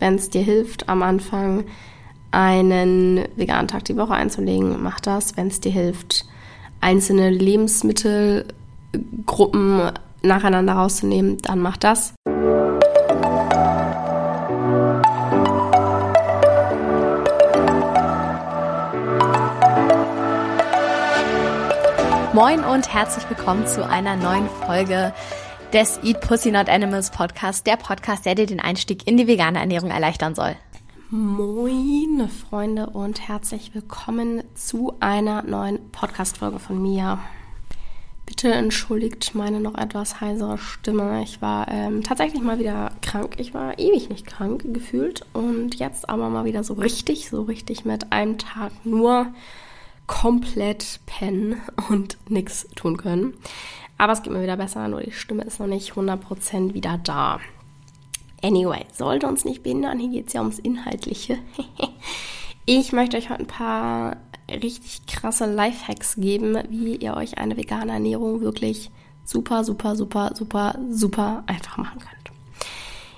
Wenn es dir hilft, am Anfang einen veganen Tag die Woche einzulegen, mach das. Wenn es dir hilft, einzelne Lebensmittelgruppen nacheinander rauszunehmen, dann mach das. Moin und herzlich willkommen zu einer neuen Folge des Eat Pussy Not Animals Podcast, der Podcast, der dir den Einstieg in die vegane Ernährung erleichtern soll. Moin, Freunde, und herzlich willkommen zu einer neuen Podcast-Folge von mir. Bitte entschuldigt meine noch etwas heisere Stimme. Ich war ähm, tatsächlich mal wieder krank. Ich war ewig nicht krank gefühlt und jetzt aber mal wieder so richtig, so richtig mit einem Tag nur komplett pennen und nichts tun können. Aber es geht mir wieder besser, nur die Stimme ist noch nicht 100% wieder da. Anyway, sollte uns nicht behindern, hier geht es ja ums Inhaltliche. ich möchte euch heute ein paar richtig krasse Lifehacks geben, wie ihr euch eine vegane Ernährung wirklich super, super, super, super, super einfach machen könnt.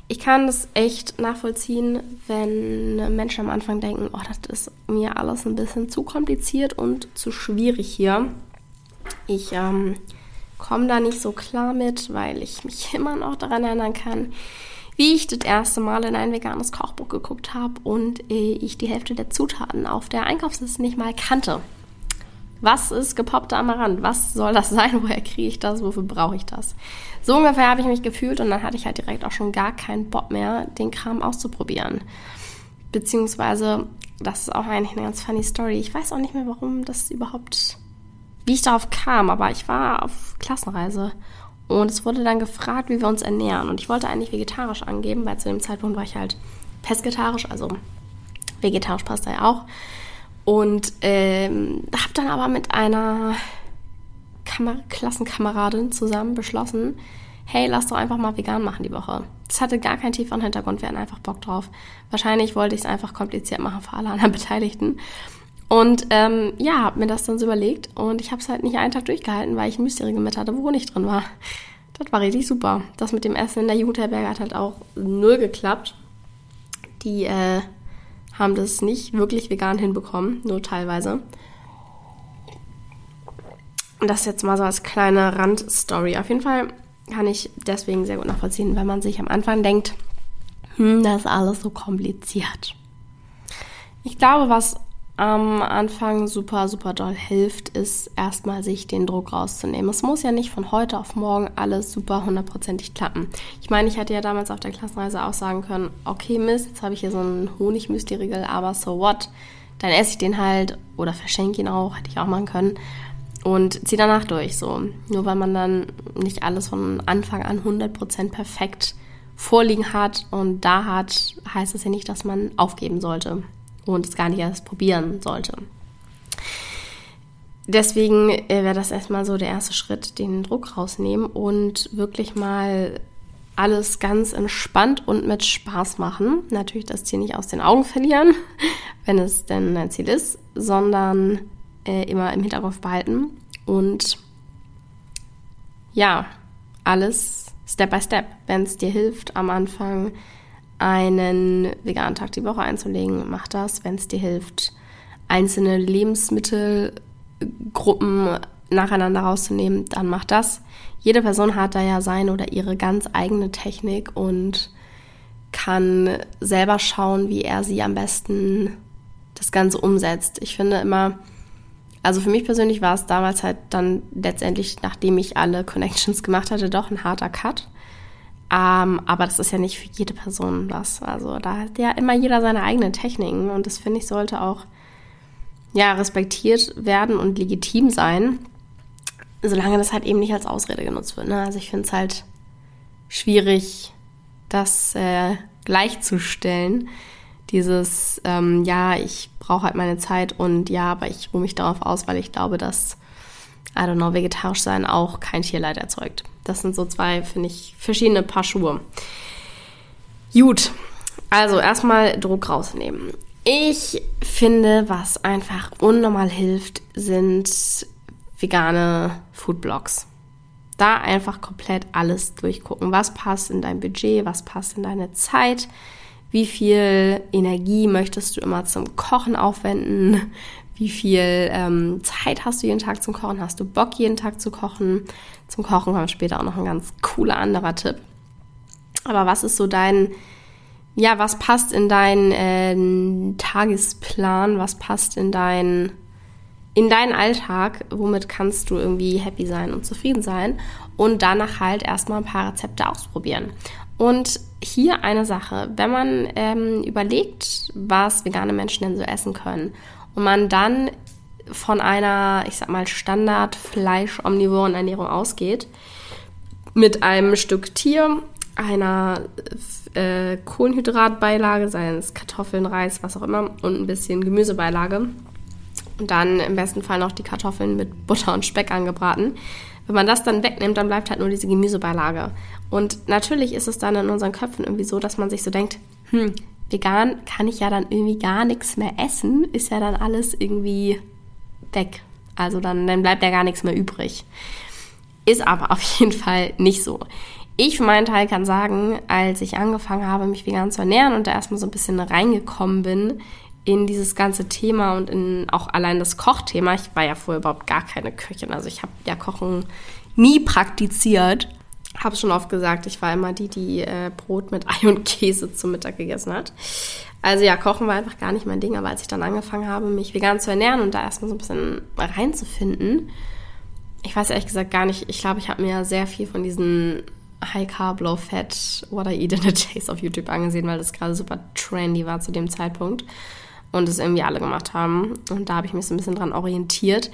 Ich kann das echt nachvollziehen, wenn Menschen am Anfang denken, oh, das ist mir alles ein bisschen zu kompliziert und zu schwierig hier. Ich ähm, komme da nicht so klar mit, weil ich mich immer noch daran erinnern kann, wie ich das erste Mal in ein veganes Kochbuch geguckt habe und äh, ich die Hälfte der Zutaten auf der Einkaufsliste nicht mal kannte. Was ist gepoppter Amaranth? Was soll das sein? Woher kriege ich das? Wofür brauche ich das? So ungefähr habe ich mich gefühlt und dann hatte ich halt direkt auch schon gar keinen Bock mehr, den Kram auszuprobieren. Beziehungsweise, das ist auch eigentlich eine ganz funny Story. Ich weiß auch nicht mehr, warum das überhaupt, wie ich darauf kam, aber ich war auf Klassenreise und es wurde dann gefragt, wie wir uns ernähren. Und ich wollte eigentlich vegetarisch angeben, weil zu dem Zeitpunkt war ich halt pesketarisch, also vegetarisch passt da ja auch. Und ähm, habe dann aber mit einer Kamer Klassenkameradin zusammen beschlossen, hey, lass doch einfach mal vegan machen die Woche. Das hatte gar keinen tieferen Hintergrund, wir hatten einfach Bock drauf. Wahrscheinlich wollte ich es einfach kompliziert machen für alle anderen Beteiligten. Und ähm, ja, habe mir das dann so überlegt und ich habe es halt nicht einen Tag durchgehalten, weil ich ein Mystery mit hatte, wo nicht drin war. Das war richtig super. Das mit dem Essen in der Jugendherberge hat halt auch null geklappt. Die äh, haben das nicht wirklich vegan hinbekommen, nur teilweise. Und das jetzt mal so als kleine Randstory. Auf jeden Fall kann ich deswegen sehr gut nachvollziehen, wenn man sich am Anfang denkt, hm, das ist alles so kompliziert. Ich glaube, was am Anfang super, super doll hilft, ist erstmal sich den Druck rauszunehmen. Es muss ja nicht von heute auf morgen alles super hundertprozentig klappen. Ich meine, ich hätte ja damals auf der Klassenreise auch sagen können, okay Mist, jetzt habe ich hier so einen Honigmüsli-Riegel, aber so what? Dann esse ich den halt oder verschenke ihn auch, hätte ich auch machen können. Und ziehe danach durch, so. Nur weil man dann nicht alles von Anfang an 100% perfekt vorliegen hat und da hat, heißt es ja nicht, dass man aufgeben sollte und es gar nicht erst probieren sollte. Deswegen äh, wäre das erstmal so der erste Schritt, den Druck rausnehmen und wirklich mal alles ganz entspannt und mit Spaß machen. Natürlich das Ziel nicht aus den Augen verlieren, wenn es denn ein Ziel ist, sondern äh, immer im Hinterkopf behalten und ja, alles Step by Step, wenn es dir hilft am Anfang einen veganen Tag die Woche einzulegen, mach das. Wenn es dir hilft, einzelne Lebensmittelgruppen nacheinander rauszunehmen, dann mach das. Jede Person hat da ja seine oder ihre ganz eigene Technik und kann selber schauen, wie er sie am besten das Ganze umsetzt. Ich finde immer, also für mich persönlich war es damals halt dann letztendlich, nachdem ich alle Connections gemacht hatte, doch ein harter Cut. Ähm, aber das ist ja nicht für jede Person was. Also da hat ja immer jeder seine eigenen Techniken und das finde ich sollte auch ja respektiert werden und legitim sein, solange das halt eben nicht als Ausrede genutzt wird. Ne? Also ich finde es halt schwierig, das äh, gleichzustellen. Dieses, ähm, ja, ich brauche halt meine Zeit und ja, aber ich ruhe mich darauf aus, weil ich glaube, dass I don't know, vegetarisch sein auch kein Tierleid erzeugt. Das sind so zwei, finde ich, verschiedene Paar Schuhe. Gut, also erstmal Druck rausnehmen. Ich finde, was einfach unnormal hilft, sind vegane Foodblogs. Da einfach komplett alles durchgucken. Was passt in dein Budget, was passt in deine Zeit, Wie viel Energie möchtest du immer zum Kochen aufwenden? Wie viel ähm, Zeit hast du jeden Tag zum Kochen? Hast du Bock jeden Tag zu kochen? Zum Kochen kommt später auch noch ein ganz cooler anderer Tipp. Aber was ist so dein, ja, was passt in deinen äh, Tagesplan? Was passt in dein in deinen Alltag, womit kannst du irgendwie happy sein und zufrieden sein und danach halt erstmal ein paar Rezepte ausprobieren. Und hier eine Sache, wenn man ähm, überlegt, was vegane Menschen denn so essen können und man dann von einer, ich sag mal, Standard-Fleisch-omnivoren Ernährung ausgeht, mit einem Stück Tier, einer äh, Kohlenhydratbeilage, seien es Kartoffeln, Reis, was auch immer, und ein bisschen Gemüsebeilage. Und dann im besten Fall noch die Kartoffeln mit Butter und Speck angebraten. Wenn man das dann wegnimmt, dann bleibt halt nur diese Gemüsebeilage. Und natürlich ist es dann in unseren Köpfen irgendwie so, dass man sich so denkt, hm, vegan kann ich ja dann irgendwie gar nichts mehr essen, ist ja dann alles irgendwie weg. Also dann, dann bleibt ja gar nichts mehr übrig. Ist aber auf jeden Fall nicht so. Ich für meinen Teil kann sagen, als ich angefangen habe, mich vegan zu ernähren und da erstmal so ein bisschen reingekommen bin in dieses ganze Thema und in auch allein das Kochthema, ich war ja vorher überhaupt gar keine Köchin, also ich habe ja Kochen nie praktiziert. Habe schon oft gesagt, ich war immer die, die äh, Brot mit Ei und Käse zum Mittag gegessen hat. Also ja, Kochen war einfach gar nicht mein Ding, aber als ich dann angefangen habe, mich vegan zu ernähren und da erstmal so ein bisschen reinzufinden, ich weiß ehrlich gesagt gar nicht, ich glaube, ich habe mir sehr viel von diesen High Carb, Low Fat, What I Eat in a Days auf YouTube angesehen, weil das gerade super trendy war zu dem Zeitpunkt und es irgendwie alle gemacht haben. Und da habe ich mich so ein bisschen dran orientiert.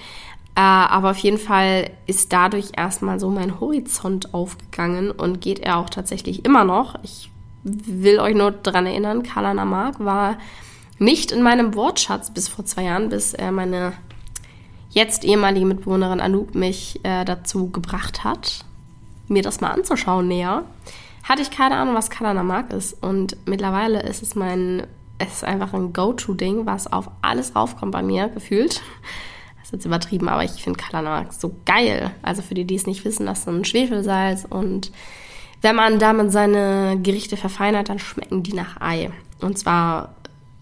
Äh, aber auf jeden Fall ist dadurch erstmal so mein Horizont aufgegangen und geht er auch tatsächlich immer noch. Ich will euch nur daran erinnern, Carla Namak war nicht in meinem Wortschatz bis vor zwei Jahren, bis äh, meine jetzt ehemalige Mitbewohnerin Anouk mich äh, dazu gebracht hat, mir das mal anzuschauen näher. Hatte ich keine Ahnung, was Kalana Mark ist. Und mittlerweile ist es mein, es ist einfach ein Go-To-Ding, was auf alles raufkommt bei mir, gefühlt. Ist jetzt übertrieben, aber ich finde Kalana Mark so geil. Also für die, die es nicht wissen, das ist ein Schwefelsalz und wenn man damit seine Gerichte verfeinert, dann schmecken die nach Ei. Und zwar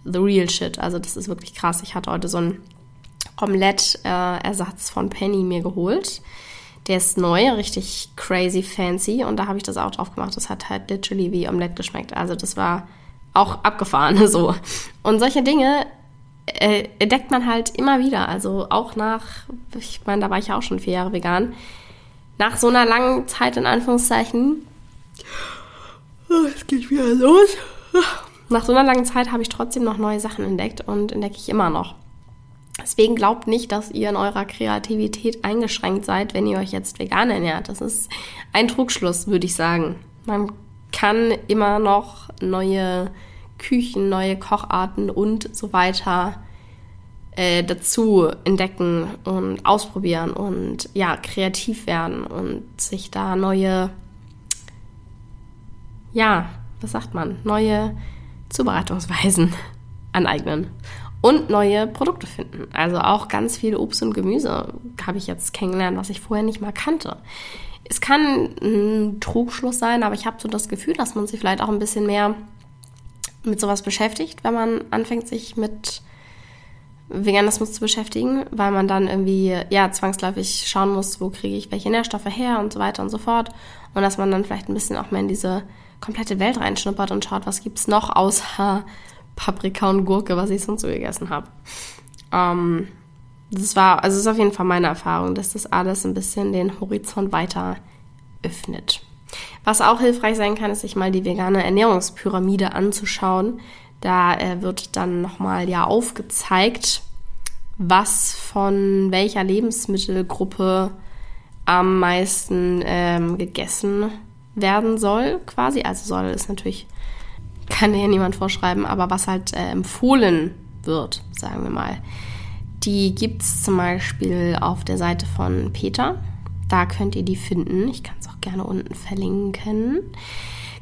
the real shit. Also das ist wirklich krass. Ich hatte heute so einen Omelette-Ersatz von Penny mir geholt. Der ist neu, richtig crazy fancy und da habe ich das auch drauf gemacht. Das hat halt literally wie Omelette geschmeckt. Also das war auch abgefahren so. Und solche Dinge äh, entdeckt man halt immer wieder. Also auch nach, ich meine, da war ich ja auch schon vier Jahre vegan. Nach so einer langen Zeit in Anführungszeichen. Oh, es geht wieder los. Nach so einer langen Zeit habe ich trotzdem noch neue Sachen entdeckt und entdecke ich immer noch. Deswegen glaubt nicht, dass ihr in eurer Kreativität eingeschränkt seid, wenn ihr euch jetzt vegan ernährt. Das ist ein Trugschluss, würde ich sagen. Man kann immer noch neue Küchen, neue Kocharten und so weiter äh, dazu entdecken und ausprobieren und ja, kreativ werden und sich da neue, ja, was sagt man, neue Zubereitungsweisen aneignen und neue Produkte finden. Also auch ganz viel Obst und Gemüse habe ich jetzt kennengelernt, was ich vorher nicht mal kannte. Es kann ein Trugschluss sein, aber ich habe so das Gefühl, dass man sich vielleicht auch ein bisschen mehr mit sowas beschäftigt, wenn man anfängt, sich mit Veganismus zu beschäftigen, weil man dann irgendwie ja zwangsläufig schauen muss, wo kriege ich welche Nährstoffe her und so weiter und so fort. Und dass man dann vielleicht ein bisschen auch mehr in diese komplette Welt reinschnuppert und schaut, was gibt es noch außer Paprika und Gurke, was ich sonst so gegessen habe. Ähm, das war, also das ist auf jeden Fall meine Erfahrung, dass das alles ein bisschen den Horizont weiter öffnet. Was auch hilfreich sein kann, ist sich mal die vegane Ernährungspyramide anzuschauen. Da äh, wird dann nochmal ja aufgezeigt, was von welcher Lebensmittelgruppe am meisten ähm, gegessen werden soll, quasi. Also soll ist natürlich kann dir niemand vorschreiben, aber was halt äh, empfohlen wird, sagen wir mal. Die gibt es zum Beispiel auf der Seite von Peter. Da könnt ihr die finden. Ich kann es auch gerne unten verlinken.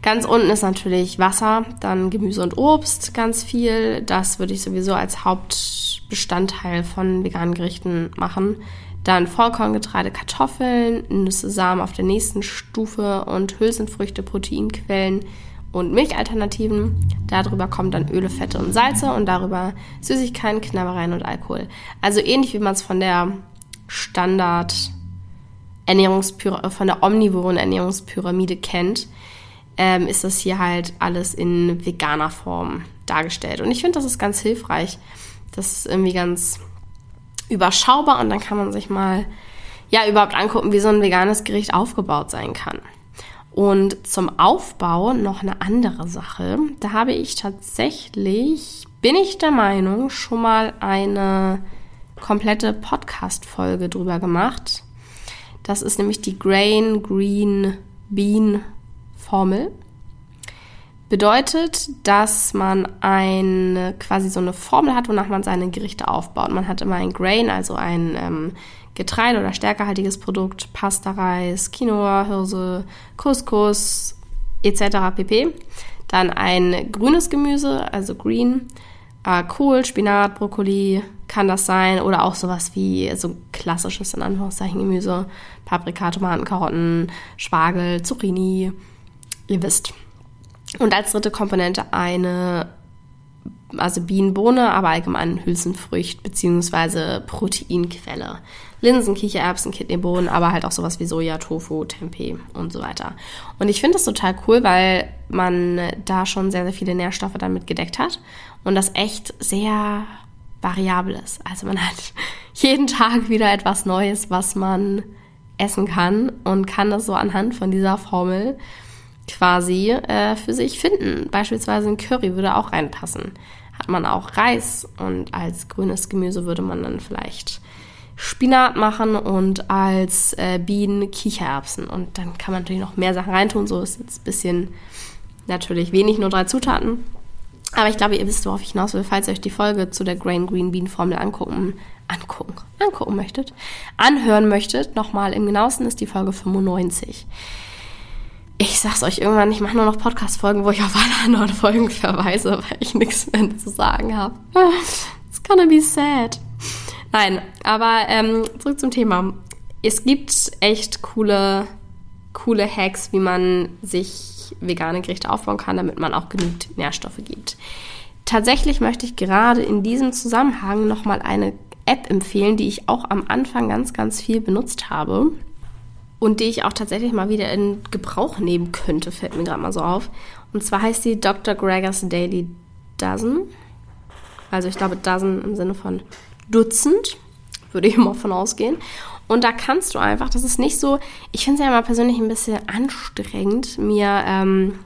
Ganz unten ist natürlich Wasser, dann Gemüse und Obst, ganz viel. Das würde ich sowieso als Hauptbestandteil von veganen Gerichten machen. Dann Vollkorngetreide, Kartoffeln, Nüsse, Samen auf der nächsten Stufe und Hülsenfrüchte, Proteinquellen und Milchalternativen. Darüber kommen dann Öle, Fette und Salze und darüber Süßigkeiten, Knabbereien und Alkohol. Also ähnlich wie man es von der Standard Ernährungspyramide, von der omnivoren Ernährungspyramide kennt, ähm, ist das hier halt alles in veganer Form dargestellt. Und ich finde, das ist ganz hilfreich. Das ist irgendwie ganz überschaubar und dann kann man sich mal ja überhaupt angucken, wie so ein veganes Gericht aufgebaut sein kann. Und zum Aufbau noch eine andere Sache. Da habe ich tatsächlich, bin ich der Meinung, schon mal eine komplette Podcast-Folge drüber gemacht. Das ist nämlich die Grain Green Bean Formel. Bedeutet, dass man eine, quasi so eine Formel hat, wonach man seine Gerichte aufbaut. Man hat immer ein Grain, also ein ähm, Getreide- oder stärkehaltiges Produkt, Pasta, Reis, Quinoa, Hirse, Couscous etc. pp. Dann ein grünes Gemüse, also Green, äh, Kohl, Spinat, Brokkoli kann das sein oder auch sowas wie so klassisches in Anführungszeichen Gemüse, Paprika, Tomaten, Karotten, Spargel, Zucchini, ihr wisst. Und als dritte Komponente eine also Bienenbohne, aber allgemein Hülsenfrücht bzw. Proteinquelle. Linsen, Kichererbsen, Kidneybohnen, aber halt auch sowas wie Soja, Tofu, Tempeh und so weiter. Und ich finde das total cool, weil man da schon sehr, sehr viele Nährstoffe damit gedeckt hat und das echt sehr variabel ist. Also man hat jeden Tag wieder etwas Neues, was man essen kann und kann das so anhand von dieser Formel quasi äh, für sich finden. Beispielsweise ein Curry würde auch reinpassen. Hat man auch Reis und als grünes Gemüse würde man dann vielleicht Spinat machen und als äh, Bienen Kichererbsen. Und dann kann man natürlich noch mehr Sachen reintun. So ist jetzt ein bisschen natürlich wenig, nur drei Zutaten. Aber ich glaube, ihr wisst, worauf ich hinaus will, falls ihr euch die Folge zu der Grain Green Bean Formel angucken, angucken, angucken möchtet, anhören möchtet. Nochmal im genauesten ist die Folge 95. Ich sag's euch irgendwann, ich mache nur noch Podcast-Folgen, wo ich auf alle anderen Folgen verweise, weil ich nichts mehr zu sagen habe. It's gonna be sad. Nein, aber ähm, zurück zum Thema. Es gibt echt coole, coole Hacks, wie man vegane Gerichte aufbauen kann, damit man auch genügend Nährstoffe gibt. Tatsächlich möchte ich gerade in diesem Zusammenhang nochmal eine App empfehlen, die ich auch am Anfang ganz, ganz viel benutzt habe und die ich auch tatsächlich mal wieder in Gebrauch nehmen könnte, fällt mir gerade mal so auf. Und zwar heißt die Dr. Gregor's Daily Dozen. Also ich glaube Dozen im Sinne von Dutzend, würde ich mal von ausgehen. Und da kannst du einfach, das ist nicht so, ich finde es ja immer persönlich ein bisschen anstrengend, mir ähm,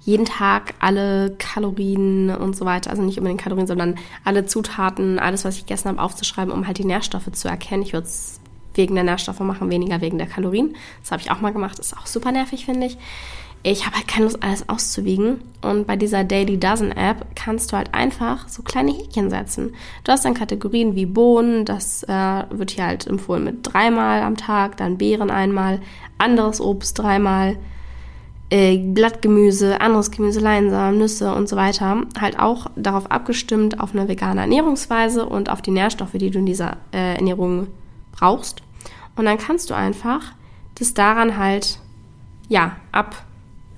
jeden Tag alle Kalorien und so weiter, also nicht unbedingt Kalorien, sondern alle Zutaten, alles, was ich gegessen habe, aufzuschreiben, um halt die Nährstoffe zu erkennen. Ich würde es wegen der Nährstoffe machen, weniger wegen der Kalorien. Das habe ich auch mal gemacht, ist auch super nervig, finde ich ich habe halt keine Lust, alles auszuwiegen. Und bei dieser Daily Dozen App kannst du halt einfach so kleine Häkchen setzen. Du hast dann Kategorien wie Bohnen, das äh, wird hier halt empfohlen mit dreimal am Tag, dann Beeren einmal, anderes Obst dreimal, äh, Blattgemüse, anderes Gemüse, Leinsamen, Nüsse und so weiter. Halt auch darauf abgestimmt auf eine vegane Ernährungsweise und auf die Nährstoffe, die du in dieser äh, Ernährung brauchst. Und dann kannst du einfach das daran halt, ja, ab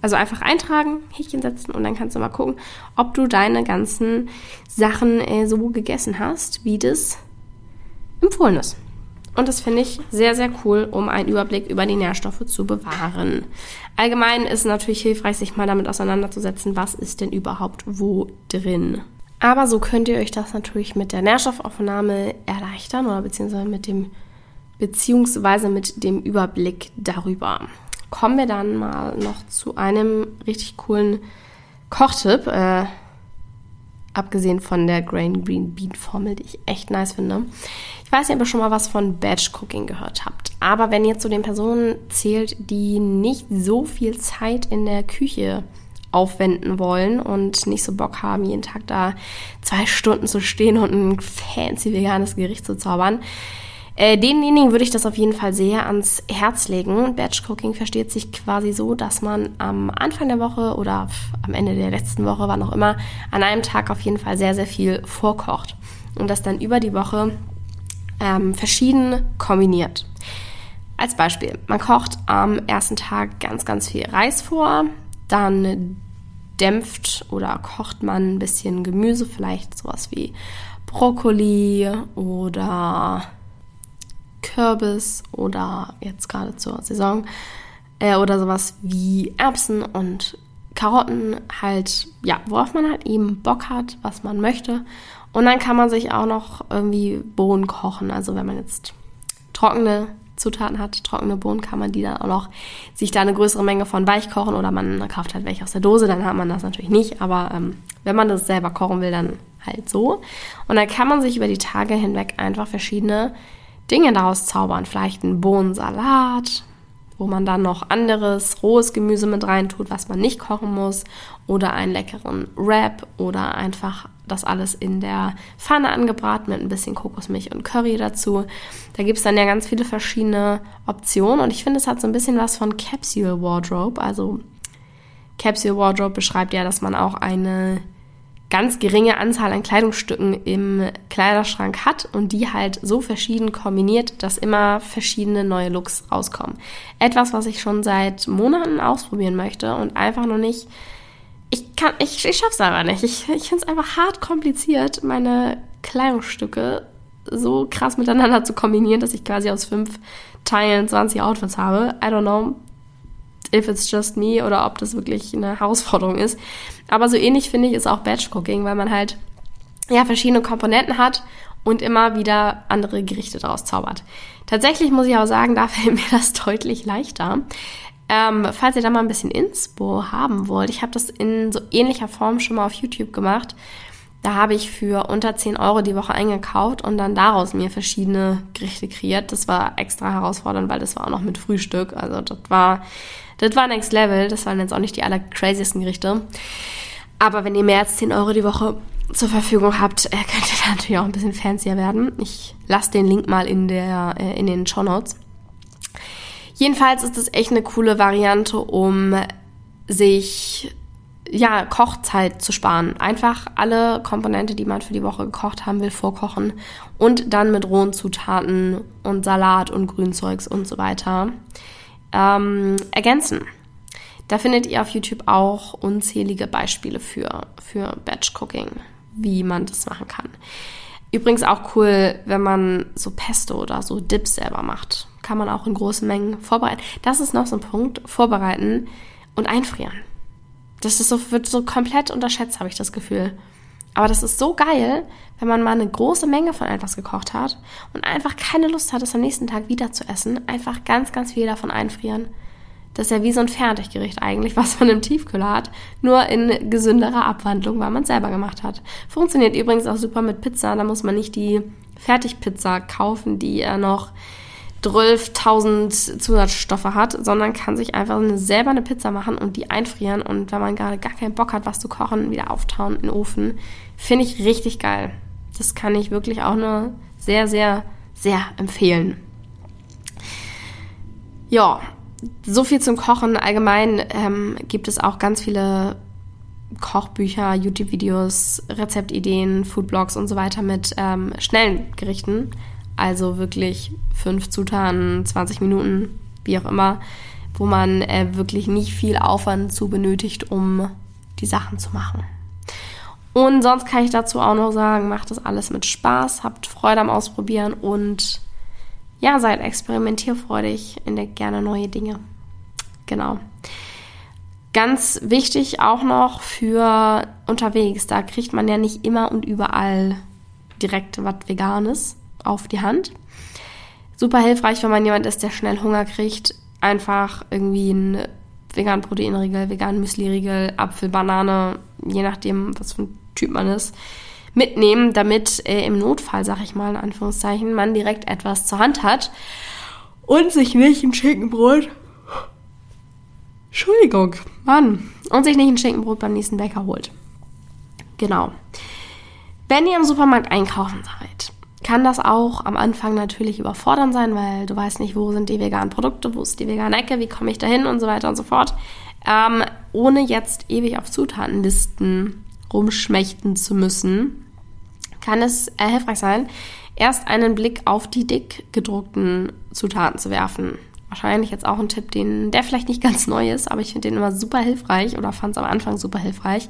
also einfach eintragen, Häkchen setzen und dann kannst du mal gucken, ob du deine ganzen Sachen äh, so gegessen hast, wie das empfohlen ist. Und das finde ich sehr, sehr cool, um einen Überblick über die Nährstoffe zu bewahren. Allgemein ist es natürlich hilfreich, sich mal damit auseinanderzusetzen, was ist denn überhaupt wo drin. Aber so könnt ihr euch das natürlich mit der Nährstoffaufnahme erleichtern oder beziehungsweise mit dem, beziehungsweise mit dem Überblick darüber kommen wir dann mal noch zu einem richtig coolen Kochtipp. Äh, abgesehen von der Grain Green Bean Formel, die ich echt nice finde. Ich weiß nicht, ob ihr schon mal was von Batch Cooking gehört habt. Aber wenn ihr zu den Personen zählt, die nicht so viel Zeit in der Küche aufwenden wollen und nicht so Bock haben, jeden Tag da zwei Stunden zu stehen und ein fancy veganes Gericht zu zaubern, äh, denjenigen würde ich das auf jeden Fall sehr ans Herz legen. Batch Cooking versteht sich quasi so, dass man am Anfang der Woche oder am Ende der letzten Woche, wann auch immer, an einem Tag auf jeden Fall sehr, sehr viel vorkocht und das dann über die Woche ähm, verschieden kombiniert. Als Beispiel, man kocht am ersten Tag ganz, ganz viel Reis vor, Dann dämpft oder kocht man ein bisschen Gemüse, vielleicht sowas wie Brokkoli oder Kürbis oder jetzt gerade zur Saison äh, oder sowas wie Erbsen und Karotten halt, ja, worauf man halt eben Bock hat, was man möchte. Und dann kann man sich auch noch irgendwie Bohnen kochen. Also wenn man jetzt trockene Zutaten hat, trockene Bohnen, kann man die dann auch noch sich da eine größere Menge von weich kochen oder man kauft halt welche aus der Dose, dann hat man das natürlich nicht. Aber ähm, wenn man das selber kochen will, dann halt so. Und dann kann man sich über die Tage hinweg einfach verschiedene Dinge daraus zaubern. Vielleicht einen Bohnensalat, wo man dann noch anderes rohes Gemüse mit reintut, was man nicht kochen muss, oder einen leckeren Wrap oder einfach das alles in der Pfanne angebraten mit ein bisschen Kokosmilch und Curry dazu. Da gibt es dann ja ganz viele verschiedene Optionen und ich finde, es hat so ein bisschen was von Capsule Wardrobe. Also Capsule Wardrobe beschreibt ja, dass man auch eine ganz geringe Anzahl an Kleidungsstücken im Kleiderschrank hat und die halt so verschieden kombiniert, dass immer verschiedene neue Looks rauskommen. Etwas, was ich schon seit Monaten ausprobieren möchte und einfach noch nicht. Ich kann, ich, ich schaff's aber nicht. Ich, ich finde es einfach hart kompliziert, meine Kleidungsstücke so krass miteinander zu kombinieren, dass ich quasi aus fünf Teilen 20 Outfits habe. I don't know if it's just me oder ob das wirklich eine Herausforderung ist. Aber so ähnlich finde ich ist auch Batch Cooking, weil man halt ja verschiedene Komponenten hat und immer wieder andere Gerichte daraus zaubert. Tatsächlich muss ich auch sagen, da fällt mir das deutlich leichter. Ähm, falls ihr da mal ein bisschen Inspo haben wollt, ich habe das in so ähnlicher Form schon mal auf YouTube gemacht. Da habe ich für unter 10 Euro die Woche eingekauft und dann daraus mir verschiedene Gerichte kreiert. Das war extra herausfordernd, weil das war auch noch mit Frühstück. Also das war das war Next Level. Das waren jetzt auch nicht die allercraziesten Gerichte. Aber wenn ihr mehr als 10 Euro die Woche zur Verfügung habt, äh, könnt ihr da natürlich auch ein bisschen fancier werden. Ich lasse den Link mal in, der, äh, in den Show Notes. Jedenfalls ist es echt eine coole Variante, um sich ja, Kochzeit zu sparen. Einfach alle Komponente, die man für die Woche gekocht haben will, vorkochen und dann mit rohen Zutaten und Salat und Grünzeugs und so weiter ähm, ergänzen. Da findet ihr auf YouTube auch unzählige Beispiele für, für Batch Cooking, wie man das machen kann. Übrigens auch cool, wenn man so Pesto oder so Dips selber macht. Kann man auch in großen Mengen vorbereiten. Das ist noch so ein Punkt. Vorbereiten und einfrieren. Das ist so, wird so komplett unterschätzt, habe ich das Gefühl. Aber das ist so geil, wenn man mal eine große Menge von etwas gekocht hat und einfach keine Lust hat, es am nächsten Tag wieder zu essen, einfach ganz, ganz viel davon einfrieren. Das ist ja wie so ein Fertiggericht eigentlich, was man im Tiefkühler hat, nur in gesünderer Abwandlung, weil man es selber gemacht hat. Funktioniert übrigens auch super mit Pizza, da muss man nicht die Fertigpizza kaufen, die ja noch 12.000 Zusatzstoffe hat, sondern kann sich einfach eine, selber eine Pizza machen und die einfrieren und wenn man gerade gar keinen Bock hat, was zu kochen, wieder auftauen in den Ofen. Finde ich richtig geil. Das kann ich wirklich auch nur sehr, sehr, sehr empfehlen. Ja, so viel zum Kochen. Allgemein ähm, gibt es auch ganz viele Kochbücher, YouTube-Videos, Rezeptideen, Foodblogs und so weiter mit ähm, schnellen Gerichten. Also wirklich fünf Zutaten, 20 Minuten, wie auch immer, wo man äh, wirklich nicht viel Aufwand zu benötigt, um die Sachen zu machen. Und sonst kann ich dazu auch noch sagen, macht das alles mit Spaß, habt Freude am Ausprobieren und ja, seid experimentierfreudig, entdeckt gerne neue Dinge. Genau. Ganz wichtig auch noch für unterwegs, da kriegt man ja nicht immer und überall direkt was Veganes auf die Hand. Super hilfreich, wenn man jemand ist, der schnell Hunger kriegt. Einfach irgendwie ein veganen Proteinriegel, veganen Müsli-Riegel, Apfel, Banane, je nachdem, was für ein Typ man ist, mitnehmen, damit äh, im Notfall, sag ich mal in Anführungszeichen, man direkt etwas zur Hand hat und sich nicht ein Schinkenbrot. Entschuldigung, Mann. Und sich nicht ein Schinkenbrot beim nächsten Bäcker holt. Genau. Wenn ihr im Supermarkt einkaufen seid, kann das auch am Anfang natürlich überfordern sein, weil du weißt nicht, wo sind die veganen Produkte, wo ist die vegane Ecke, wie komme ich da hin und so weiter und so fort. Ähm, ohne jetzt ewig auf Zutatenlisten rumschmächten zu müssen, kann es äh, hilfreich sein, erst einen Blick auf die dick gedruckten Zutaten zu werfen. wahrscheinlich jetzt auch ein Tipp, den, der vielleicht nicht ganz neu ist, aber ich finde den immer super hilfreich oder fand es am Anfang super hilfreich,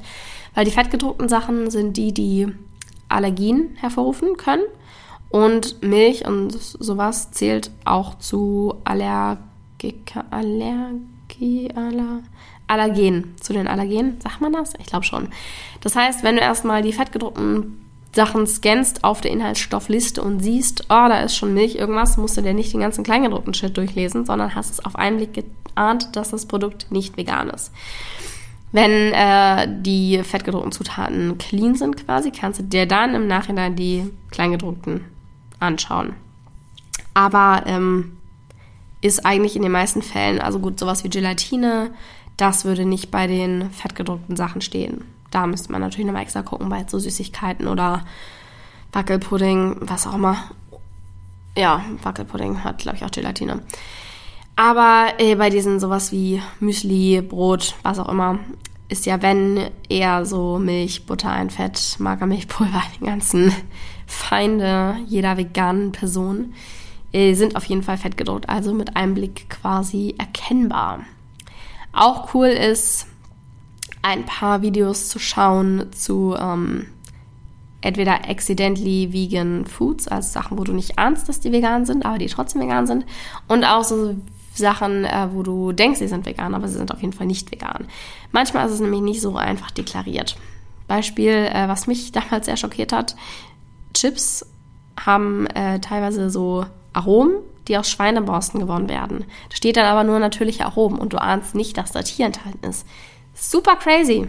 weil die fettgedruckten Sachen sind die, die Allergien hervorrufen können. Und Milch und sowas zählt auch zu Allergika, Allergie, Aller, Allergen, zu den Allergenen, sagt man das? Ich glaube schon. Das heißt, wenn du erstmal die fettgedruckten Sachen scannst auf der Inhaltsstoffliste und siehst, oh, da ist schon Milch, irgendwas, musst du dir nicht den ganzen kleingedruckten Shit durchlesen, sondern hast es auf einen Blick geahnt, dass das Produkt nicht vegan ist. Wenn äh, die fettgedruckten Zutaten clean sind quasi, kannst du dir dann im Nachhinein die kleingedruckten anschauen. Aber ähm, ist eigentlich in den meisten Fällen, also gut, sowas wie Gelatine, das würde nicht bei den fettgedruckten Sachen stehen. Da müsste man natürlich nochmal extra gucken bei so Süßigkeiten oder Wackelpudding, was auch immer. Ja, Wackelpudding hat, glaube ich, auch Gelatine. Aber äh, bei diesen sowas wie Müsli, Brot, was auch immer, ist ja, wenn eher so Milch, Butter, ein Fett, Magermilchpulver, die ganzen Feinde jeder veganen Person, äh, sind auf jeden Fall fettgedruckt, also mit einem Blick quasi erkennbar. Auch cool ist, ein paar Videos zu schauen zu ähm, entweder accidentally vegan foods, also Sachen, wo du nicht ahnst, dass die vegan sind, aber die trotzdem vegan sind. Und auch so Sachen, äh, wo du denkst, sie sind vegan, aber sie sind auf jeden Fall nicht vegan. Manchmal ist es nämlich nicht so einfach deklariert. Beispiel, äh, was mich damals sehr schockiert hat, Chips haben äh, teilweise so Aromen, die aus Schweineborsten gewonnen werden. Da steht dann aber nur natürliche Aromen und du ahnst nicht, dass da Tier enthalten ist. Super crazy.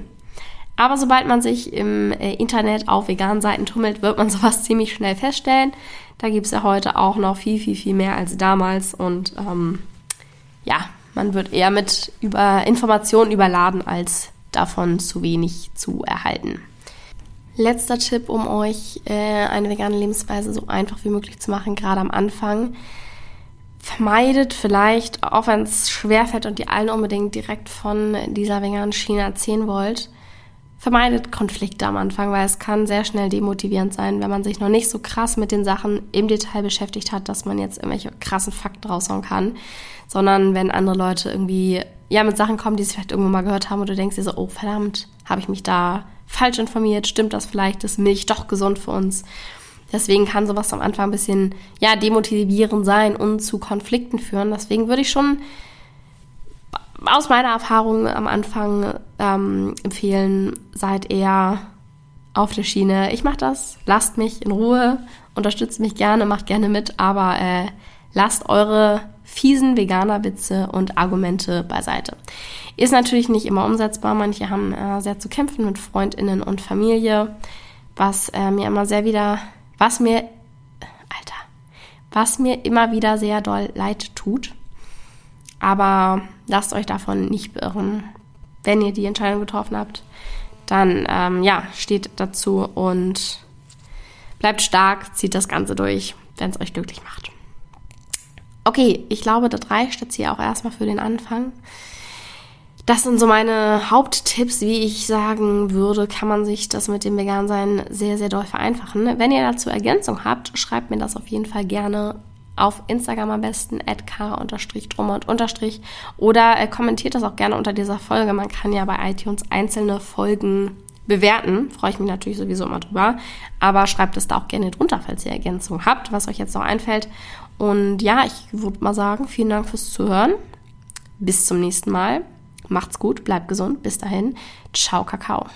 Aber sobald man sich im äh, Internet auf veganen Seiten tummelt, wird man sowas ziemlich schnell feststellen. Da gibt es ja heute auch noch viel, viel, viel mehr als damals. Und ähm, ja, man wird eher mit über Informationen überladen, als davon zu wenig zu erhalten. Letzter Tipp, um euch äh, eine vegane Lebensweise so einfach wie möglich zu machen, gerade am Anfang. Vermeidet vielleicht, auch wenn es schwerfällt und ihr allen unbedingt direkt von dieser veganen Schiene erzählen wollt, vermeidet Konflikte am Anfang, weil es kann sehr schnell demotivierend sein, wenn man sich noch nicht so krass mit den Sachen im Detail beschäftigt hat, dass man jetzt irgendwelche krassen Fakten raushauen kann, sondern wenn andere Leute irgendwie ja mit Sachen kommen, die sie vielleicht irgendwo mal gehört haben und du denkst dir so, oh verdammt, habe ich mich da falsch informiert, stimmt das vielleicht, ist Milch doch gesund für uns? Deswegen kann sowas am Anfang ein bisschen ja demotivierend sein und zu Konflikten führen. Deswegen würde ich schon aus meiner Erfahrung am Anfang ähm, empfehlen, seid eher auf der Schiene. Ich mache das, lasst mich in Ruhe, unterstützt mich gerne, macht gerne mit, aber äh, lasst eure fiesen Veganer-Witze und Argumente beiseite. Ist natürlich nicht immer umsetzbar. Manche haben äh, sehr zu kämpfen mit Freundinnen und Familie, was äh, mir immer sehr wieder, was mir, Alter, was mir immer wieder sehr doll leid tut. Aber lasst euch davon nicht beirren. Wenn ihr die Entscheidung getroffen habt, dann ähm, ja, steht dazu und bleibt stark, zieht das Ganze durch, wenn es euch glücklich macht. Okay, ich glaube, das reicht jetzt hier auch erstmal für den Anfang. Das sind so meine Haupttipps, wie ich sagen würde, kann man sich das mit dem Vegansein sehr, sehr doll vereinfachen. Wenn ihr dazu Ergänzung habt, schreibt mir das auf jeden Fall gerne auf Instagram am besten, kara-drummer und oder äh, kommentiert das auch gerne unter dieser Folge. Man kann ja bei iTunes einzelne Folgen bewerten. Freue ich mich natürlich sowieso immer drüber. Aber schreibt es da auch gerne drunter, falls ihr Ergänzung habt, was euch jetzt noch einfällt. Und ja, ich würde mal sagen, vielen Dank fürs Zuhören. Bis zum nächsten Mal. Macht's gut, bleibt gesund. Bis dahin. Ciao, Kakao.